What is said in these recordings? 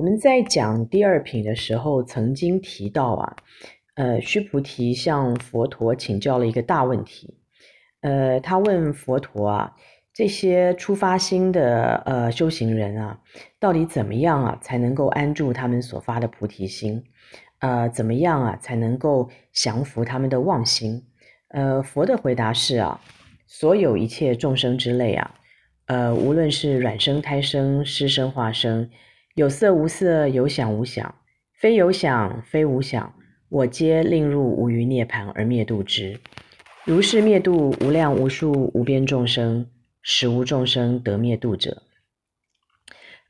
我们在讲第二品的时候，曾经提到啊，呃，须菩提向佛陀请教了一个大问题，呃，他问佛陀啊，这些初发心的呃修行人啊，到底怎么样啊才能够安住他们所发的菩提心？呃，怎么样啊才能够降伏他们的妄心？呃，佛的回答是啊，所有一切众生之类啊，呃，无论是卵生、胎生、湿生、化生。有色无色，有想无想，非有想，非无想，我皆令入无余涅槃而灭度之。如是灭度无量无数无边众生，使无众生得灭度者。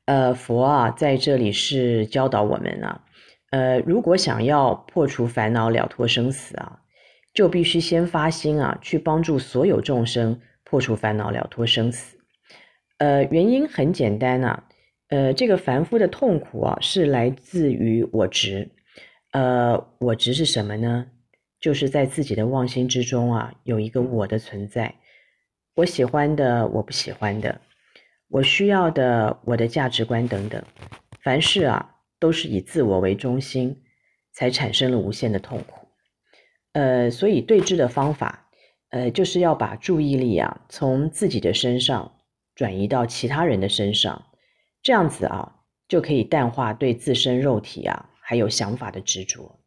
呃，佛啊，在这里是教导我们啊，呃，如果想要破除烦恼了脱生死啊，就必须先发心啊，去帮助所有众生破除烦恼了脱生死。呃，原因很简单啊。呃，这个凡夫的痛苦啊，是来自于我执。呃，我执是什么呢？就是在自己的妄心之中啊，有一个我的存在。我喜欢的，我不喜欢的，我需要的，我的价值观等等，凡事啊，都是以自我为中心，才产生了无限的痛苦。呃，所以对治的方法，呃，就是要把注意力啊，从自己的身上转移到其他人的身上。这样子啊，就可以淡化对自身肉体啊，还有想法的执着。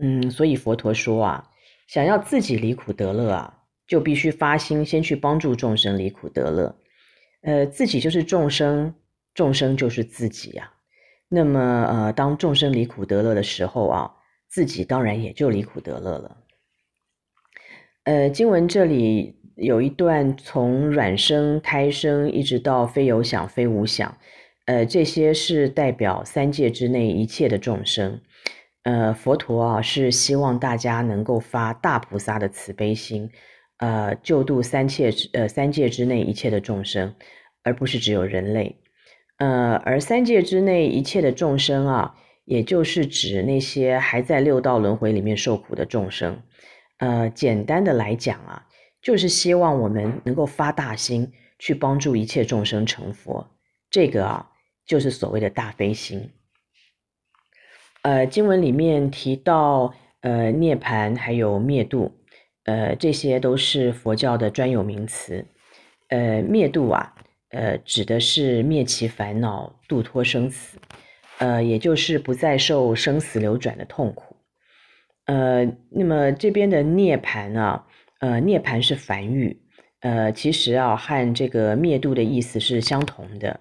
嗯，所以佛陀说啊，想要自己离苦得乐啊，就必须发心先去帮助众生离苦得乐。呃，自己就是众生，众生就是自己呀。那么呃，当众生离苦得乐的时候啊，自己当然也就离苦得乐了。呃，经文这里有一段从卵生、胎生一直到非有想、非无想。呃，这些是代表三界之内一切的众生。呃，佛陀啊，是希望大家能够发大菩萨的慈悲心，呃，救度三界之呃三界之内一切的众生，而不是只有人类。呃，而三界之内一切的众生啊，也就是指那些还在六道轮回里面受苦的众生。呃，简单的来讲啊，就是希望我们能够发大心去帮助一切众生成佛。这个啊。就是所谓的大悲心。呃，经文里面提到，呃，涅槃还有灭度，呃，这些都是佛教的专有名词。呃，灭度啊，呃，指的是灭其烦恼，度脱生死，呃，也就是不再受生死流转的痛苦。呃，那么这边的涅槃啊，呃，涅槃是梵语，呃，其实啊，和这个灭度的意思是相同的。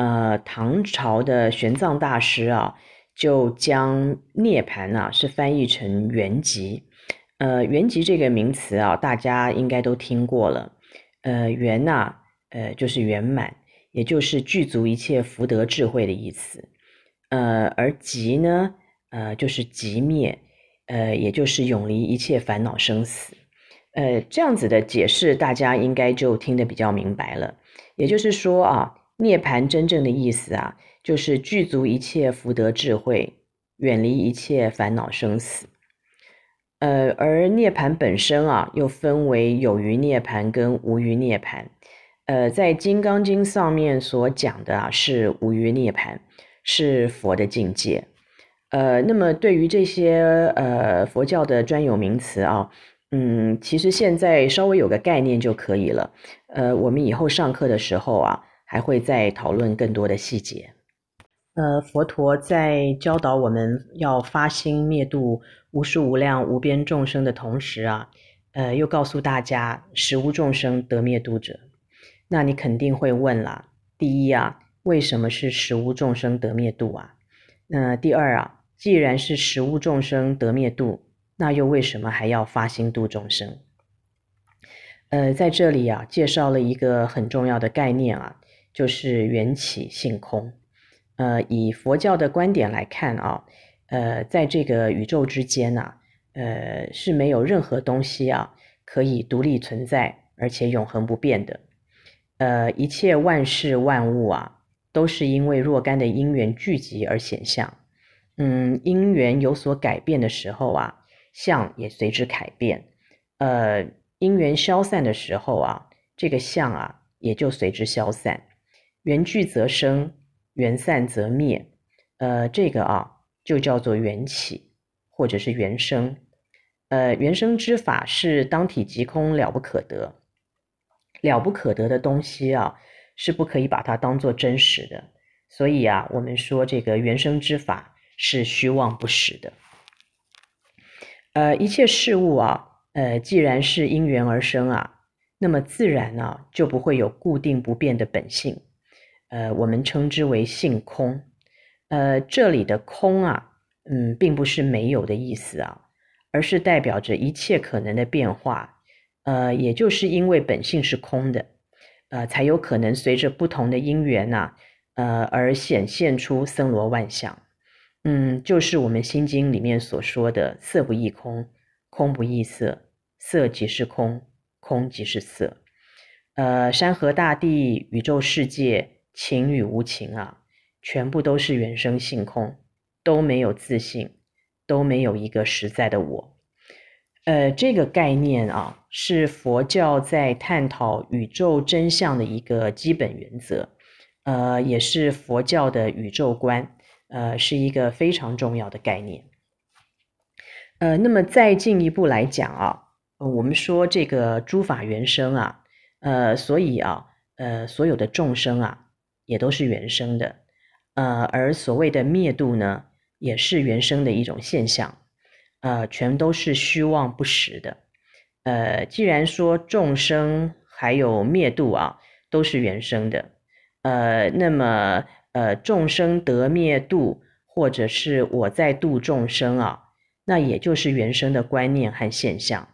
呃，唐朝的玄奘大师啊，就将涅槃啊是翻译成圆寂。呃，圆寂这个名词啊，大家应该都听过了。呃，圆呐，呃，就是圆满，也就是具足一切福德智慧的意思。呃，而寂呢，呃，就是寂灭，呃，也就是永离一切烦恼生死。呃，这样子的解释，大家应该就听得比较明白了。也就是说啊。涅槃真正的意思啊，就是具足一切福德智慧，远离一切烦恼生死。呃，而涅槃本身啊，又分为有余涅槃跟无余涅槃。呃，在《金刚经》上面所讲的啊，是无余涅槃，是佛的境界。呃，那么对于这些呃佛教的专有名词啊，嗯，其实现在稍微有个概念就可以了。呃，我们以后上课的时候啊。还会再讨论更多的细节。呃，佛陀在教导我们要发心灭度无数无量无边众生的同时啊，呃，又告诉大家食无众生得灭度者。那你肯定会问了：第一啊，为什么是食无众生得灭度啊？那第二啊，既然是食无众生得灭度，那又为什么还要发心度众生？呃，在这里啊，介绍了一个很重要的概念啊。就是缘起性空，呃，以佛教的观点来看啊，呃，在这个宇宙之间呐，呃，是没有任何东西啊可以独立存在，而且永恒不变的，呃，一切万事万物啊，都是因为若干的因缘聚集而显象，嗯，因缘有所改变的时候啊，相也随之改变，呃，因缘消散的时候啊，这个相啊也就随之消散。缘聚则生，缘散则灭，呃，这个啊就叫做缘起，或者是缘生。呃，缘生之法是当体即空，了不可得。了不可得的东西啊，是不可以把它当做真实的。所以啊，我们说这个缘生之法是虚妄不实的。呃，一切事物啊，呃，既然是因缘而生啊，那么自然呢，啊，就不会有固定不变的本性。呃，我们称之为性空。呃，这里的空啊，嗯，并不是没有的意思啊，而是代表着一切可能的变化。呃，也就是因为本性是空的，呃，才有可能随着不同的因缘呐，呃，而显现出森罗万象。嗯，就是我们心经里面所说的“色不异空，空不异色，色即是空，空即是色”。呃，山河大地、宇宙世界、情与无情啊，全部都是原生性空，都没有自信，都没有一个实在的我。呃，这个概念啊，是佛教在探讨宇宙真相的一个基本原则，呃，也是佛教的宇宙观。呃，是一个非常重要的概念。呃，那么再进一步来讲啊，我们说这个诸法原生啊，呃，所以啊，呃，所有的众生啊，也都是原生的。呃，而所谓的灭度呢，也是原生的一种现象。呃，全都是虚妄不实的。呃，既然说众生还有灭度啊，都是原生的，呃，那么。呃，众生得灭度，或者是我在度众生啊，那也就是原生的观念和现象。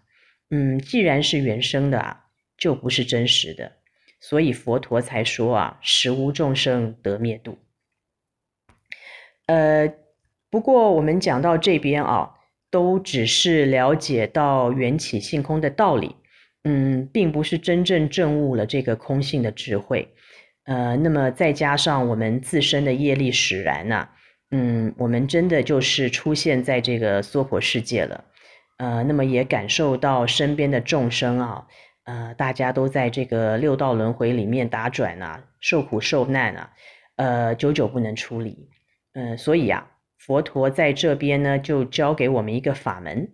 嗯，既然是原生的啊，就不是真实的，所以佛陀才说啊，实无众生得灭度。呃，不过我们讲到这边啊，都只是了解到缘起性空的道理，嗯，并不是真正证悟了这个空性的智慧。呃，那么再加上我们自身的业力使然呐，嗯，我们真的就是出现在这个娑婆世界了，呃，那么也感受到身边的众生啊，呃，大家都在这个六道轮回里面打转啊，受苦受难啊，呃，久久不能出离，嗯、所以啊，佛陀在这边呢，就教给我们一个法门，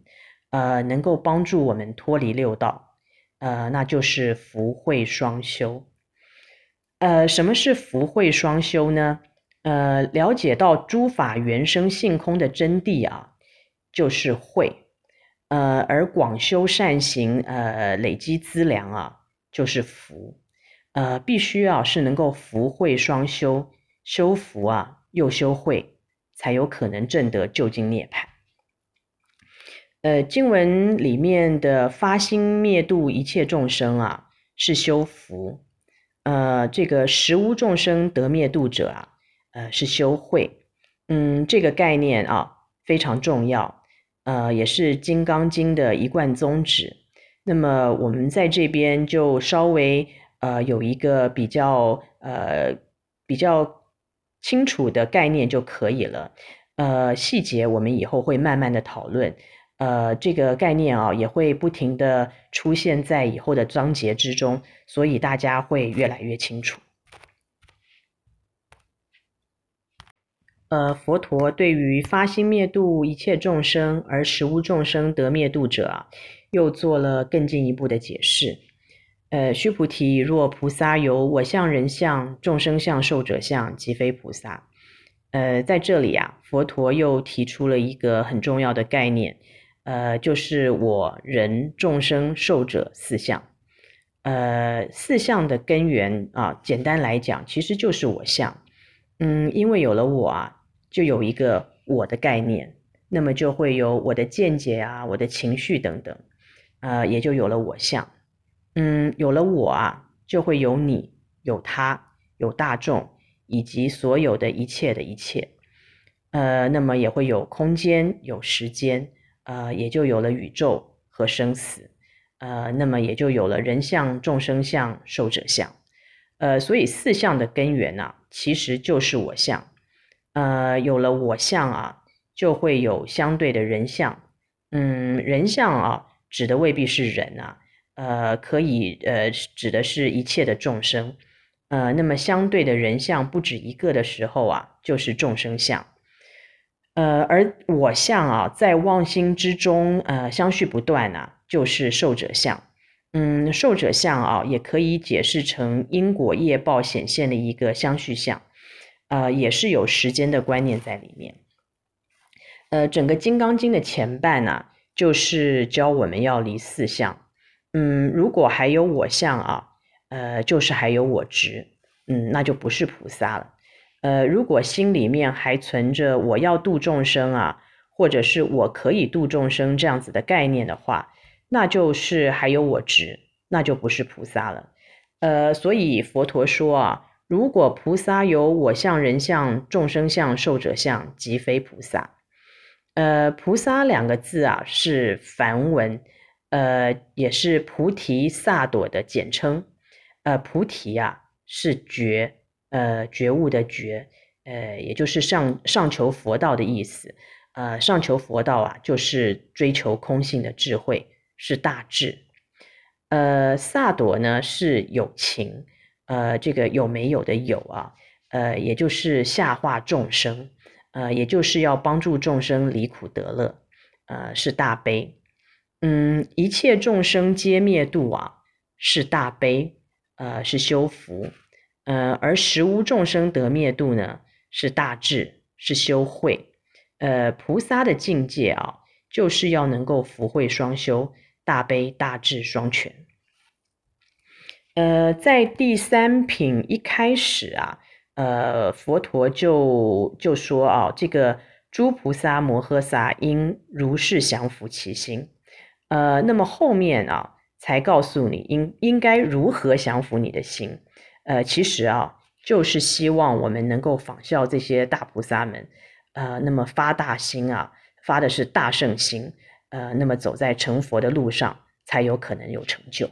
呃，能够帮助我们脱离六道，呃，那就是福慧双修。呃，什么是福慧双修呢？呃，了解到诸法原生性空的真谛啊，就是慧。呃，而广修善行，呃，累积资粮啊，就是福。呃，必须啊是能够福慧双修，修福啊又修慧，才有可能证得究竟涅槃。呃，经文里面的发心灭度一切众生啊，是修福。呃，这个实无众生得灭度者啊，呃，是修慧，嗯，这个概念啊非常重要，呃，也是《金刚经》的一贯宗旨。那么我们在这边就稍微呃有一个比较呃比较清楚的概念就可以了，呃，细节我们以后会慢慢的讨论。呃，这个概念啊，也会不停地出现在以后的章节之中，所以大家会越来越清楚。呃，佛陀对于发心灭度一切众生而实无众生得灭度者啊，又做了更进一步的解释。呃，须菩提，若菩萨有我相、人相、众生相、寿者相，即非菩萨。呃，在这里啊，佛陀又提出了一个很重要的概念。呃，就是我人众生寿者四相，呃，四相的根源啊，简单来讲，其实就是我相。嗯，因为有了我啊，就有一个我的概念，那么就会有我的见解啊，我的情绪等等，呃，也就有了我相。嗯，有了我啊，就会有你，有他，有大众，以及所有的一切的一切。呃，那么也会有空间，有时间。呃，也就有了宇宙和生死，呃，那么也就有了人相、众生相、寿者相，呃，所以四相的根源呢、其实就是我相，呃，有了我相啊，就会有相对的人相，嗯，人相啊，指的未必是人啊，呃，可以呃，指的是一切的众生，呃，那么相对的人相不止一个的时候啊，就是众生相，呃，而我相啊，在妄心之中，呃，相续不断啊，就是受者相。嗯，受者相啊，也可以解释成因果业报显现的一个相续相，呃，也是有时间的观念在里面。呃，整个《金刚经》的前半呢、就是教我们要离四相。嗯，如果还有我相啊，呃，就是还有我执，嗯，那就不是菩萨了。呃，如果心里面还存着我要度众生啊，或者是我可以度众生这样子的概念的话，那就是还有我执，那就不是菩萨了。呃，所以佛陀说啊，如果菩萨有我相、人相、众生相、寿者相，即非菩萨。呃，菩萨两个字啊，是梵文，呃，也是菩提萨埵的简称。呃，菩提啊，是觉，呃，觉悟的觉，呃，也就是上上求佛道的意思。呃，上求佛道啊，就是追求空性的智慧。是大智，呃，萨埵呢是有情，呃，这个有没有的有啊，呃，也就是下化众生，呃，也就是要帮助众生离苦得乐，呃，是大悲，嗯，一切众生皆灭度啊，是大悲，呃，是修福，呃，而实无众生得灭度呢，是大智，是修慧，呃，菩萨的境界啊，就是要能够福慧双修。大悲大智双全。呃，在第三品一开始啊，呃，佛陀就就说啊，这个诸菩萨摩诃萨应如是降伏其心。呃，那么后面啊，才告诉你应应该如何降伏你的心。呃，其实啊，就是希望我们能够仿效这些大菩萨们，呃，那么发大心啊，发的是大圣心。呃，那么走在成佛的路上，才有可能有成就。